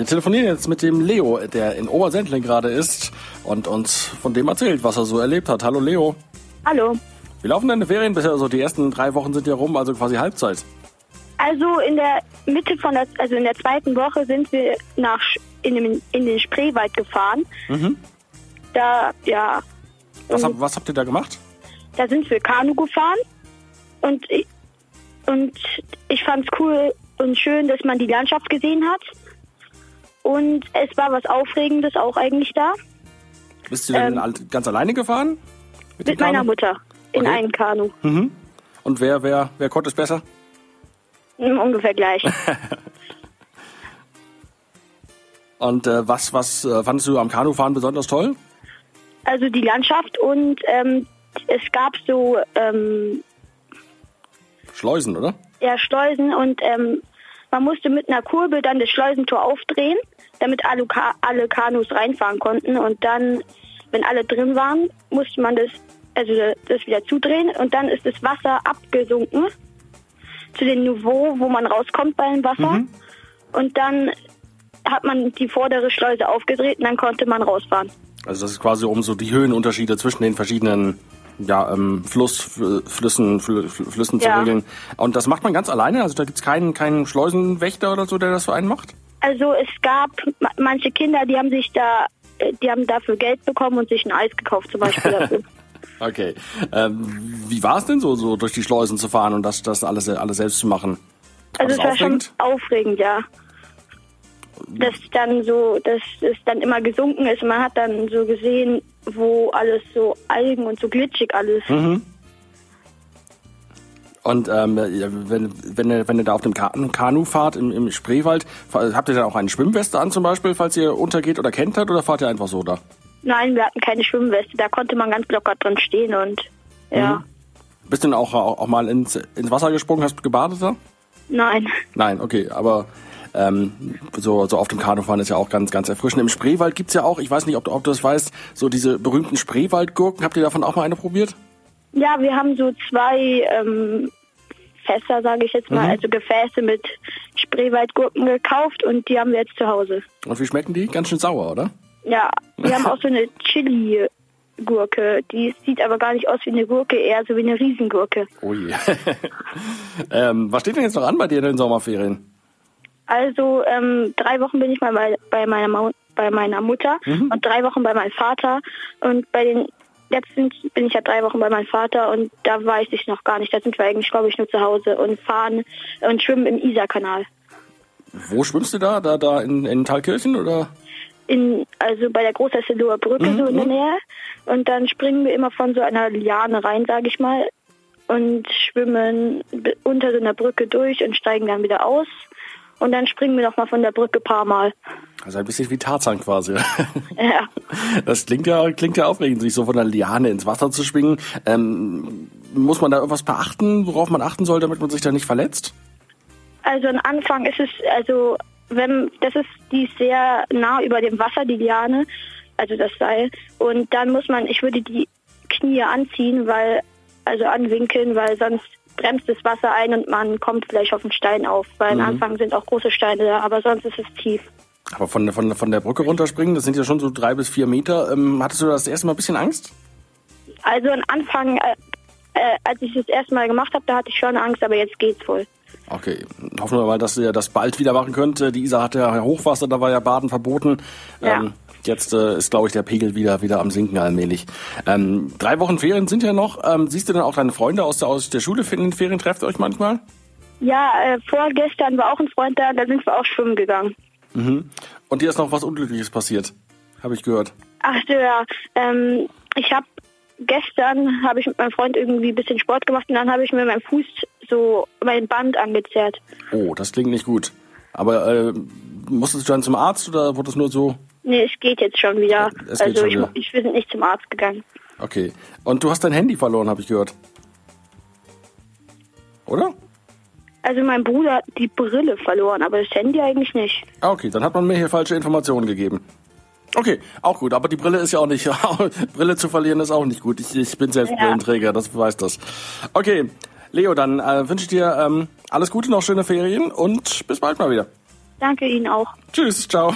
Wir telefonieren jetzt mit dem Leo, der in Obersendling gerade ist und uns von dem erzählt, was er so erlebt hat. Hallo Leo. Hallo. Wie laufen deine Ferien bisher? Also die ersten drei Wochen sind ja rum, also quasi Halbzeit. Also in der Mitte von der, also in der zweiten Woche sind wir nach in, den, in den Spreewald gefahren. Da, ja, Was, hab, was habt ihr da gemacht? da sind wir Kanu gefahren und ich, und ich fand's cool und schön, dass man die Landschaft gesehen hat. Und es war was Aufregendes auch eigentlich da. Bist du denn Ähm, ganz alleine gefahren? dem Mit meiner? Mutter in Okay. einem Kanu. Und wer, wer, wer konnte es besser? Mm, Ungefähr gleich. Und äh, was, was äh, fandest du am Kanufahren besonders toll? Also die Landschaft und ähm, es gab so ähm, Schleusen, oder? ja, Schleusen und ähm, man musste mit einer Kurbel dann das Schleusentor aufdrehen, damit alle, Ka alle Kanus reinfahren konnten. Und dann, wenn alle drin waren, musste man das also das wieder zudrehen. Und dann ist das Wasser abgesunken zu dem Niveau, wo man rauskommt beim Wasser. Und dann hat man die vordere Schleuse aufgedreht und dann konnte man rausfahren. Also das ist quasi um so die Höhenunterschiede zwischen den verschiedenen ja, ähm, Fluss, Fl- Flüssen, Fl Fl Flüssen zu Ja. regeln. Und das macht man ganz alleine? Also da gibt's keinen, keinen Schleusenwächter oder so, der das für einen macht? Also es gab ma- manche Kinder, die haben sich da, äh, die haben dafür Geld bekommen und sich ein Eis gekauft zum Beispiel dafür. Okay. Ähm, wie war es denn so, so durch die Schleusen zu fahren und das, das alles, alles selbst zu machen? War Also es war schon aufregend, ja. Dass dann so, dass es dann immer gesunken ist. Man hat dann so gesehen, wo alles so Algen und so glitschig alles. Mhm. Und ähm, wenn, wenn, ihr, wenn ihr da auf dem Kanu, Kanu fahrt im, im Spreewald, habt ihr dann auch eine Schwimmweste an zum Beispiel, falls ihr untergeht oder kentert oder fahrt ihr einfach so da? Nein, wir hatten keine Schwimmweste. Da konnte man ganz locker drin stehen und ja. Bist du denn auch, auch, auch mal ins, ins Wasser gesprungen, hast du gebadet da? Nein. Nein, okay, aber ähm, so, so auf dem Kanufahren ist ja auch ganz, ganz erfrischend. Im Spreewald gibt's ja auch, ich weiß nicht, ob du, ob du das weißt, so diese berühmten Spreewaldgurken. Habt ihr davon auch mal eine probiert? Ja, wir haben so zwei ähm, Fässer, sage ich jetzt mal, Mhm. also Gefäße mit Spreewaldgurken gekauft und die haben wir jetzt zu Hause. Und wie schmecken die? Ganz schön sauer, oder? Ja, wir haben auch so eine Chili-Gurke. Die sieht aber gar nicht aus wie eine Gurke, eher so wie eine Riesengurke. Oh je. ähm, was steht denn jetzt noch an bei dir in den Sommerferien? Also ähm, drei Wochen bin ich mal bei, bei, meiner, bei meiner Mutter und drei Wochen bei meinem Vater. Und bei den letzten bin ich ja drei Wochen bei meinem Vater und da weiß ich noch gar nicht. Da sind wir eigentlich, glaube ich, nur zu Hause und fahren und schwimmen im Isarkanal. Wo schwimmst du da? Da, da in, in Thalkirchen oder? in, also bei der Großhesseloher Brücke so in der Nähe. Und dann springen wir immer von so einer Liane rein, sage ich mal, und schwimmen unter so einer Brücke durch und steigen dann wieder aus. Und dann springen wir nochmal von der Brücke ein paar Mal. Also ein bisschen wie Tarzan quasi. Ja. Das klingt ja, klingt ja aufregend, sich so von der Liane ins Wasser zu schwingen. Ähm, muss man da irgendwas beachten, worauf man achten soll, damit man sich da nicht verletzt? Also am Anfang ist es, also wenn das ist die sehr nah über dem Wasser, die Liane, also das Seil. Und dann muss man, ich würde die Knie anziehen, weil, also anwinkeln, weil sonst bremst das Wasser ein und man kommt vielleicht auf den Stein auf. Weil am Anfang sind auch große Steine da, aber sonst ist es tief. Aber von, von, von der Brücke runterspringen, das sind ja schon so drei bis vier Meter. Ähm, hattest du das erste Mal ein bisschen Angst? Also am Anfang, äh, äh, als ich das erste Mal gemacht habe, da hatte ich schon Angst, aber jetzt geht's wohl. Okay, hoffen wir mal, dass ihr das bald wieder machen könnt. Äh, Die Isar hatte ja Hochwasser, da war ja Baden verboten. Ja. Ähm, jetzt äh, ist, glaube ich, der Pegel wieder wieder am Sinken allmählich. Ähm, drei Wochen Ferien sind ja noch. Ähm, siehst du denn auch deine Freunde aus der, aus der Schule in den Ferien? Trefft ihr euch manchmal? Ja, äh, vorgestern war auch ein Freund da, da sind wir auch schwimmen gegangen. Und dir ist noch was Unglückliches passiert, habe ich gehört. Ach so, ja. Ähm, ich habe gestern habe ich mit meinem Freund irgendwie ein bisschen Sport gemacht und dann habe ich mir meinen Fuß so mein Band angezerrt. Oh, das klingt nicht gut. Aber äh, musstest du dann zum Arzt oder wurde es nur so? Nee, es geht jetzt schon wieder. Es also schon ich, wieder. ich sind nicht zum Arzt gegangen. Okay. Und du hast dein Handy verloren, habe ich gehört. Oder? Also mein Bruder hat die Brille verloren, aber das Handy eigentlich nicht. Ah, okay, dann hat man mir hier falsche Informationen gegeben. Okay, auch gut, aber die Brille ist ja auch nicht, Brille zu verlieren ist auch nicht gut. Ich, ich bin selbst Ja. Brillenträger, das weiß das. Okay, Leo, dann äh, wünsche ich dir ähm, alles Gute, noch schöne Ferien und bis bald mal wieder. Danke Ihnen auch. Tschüss, ciao.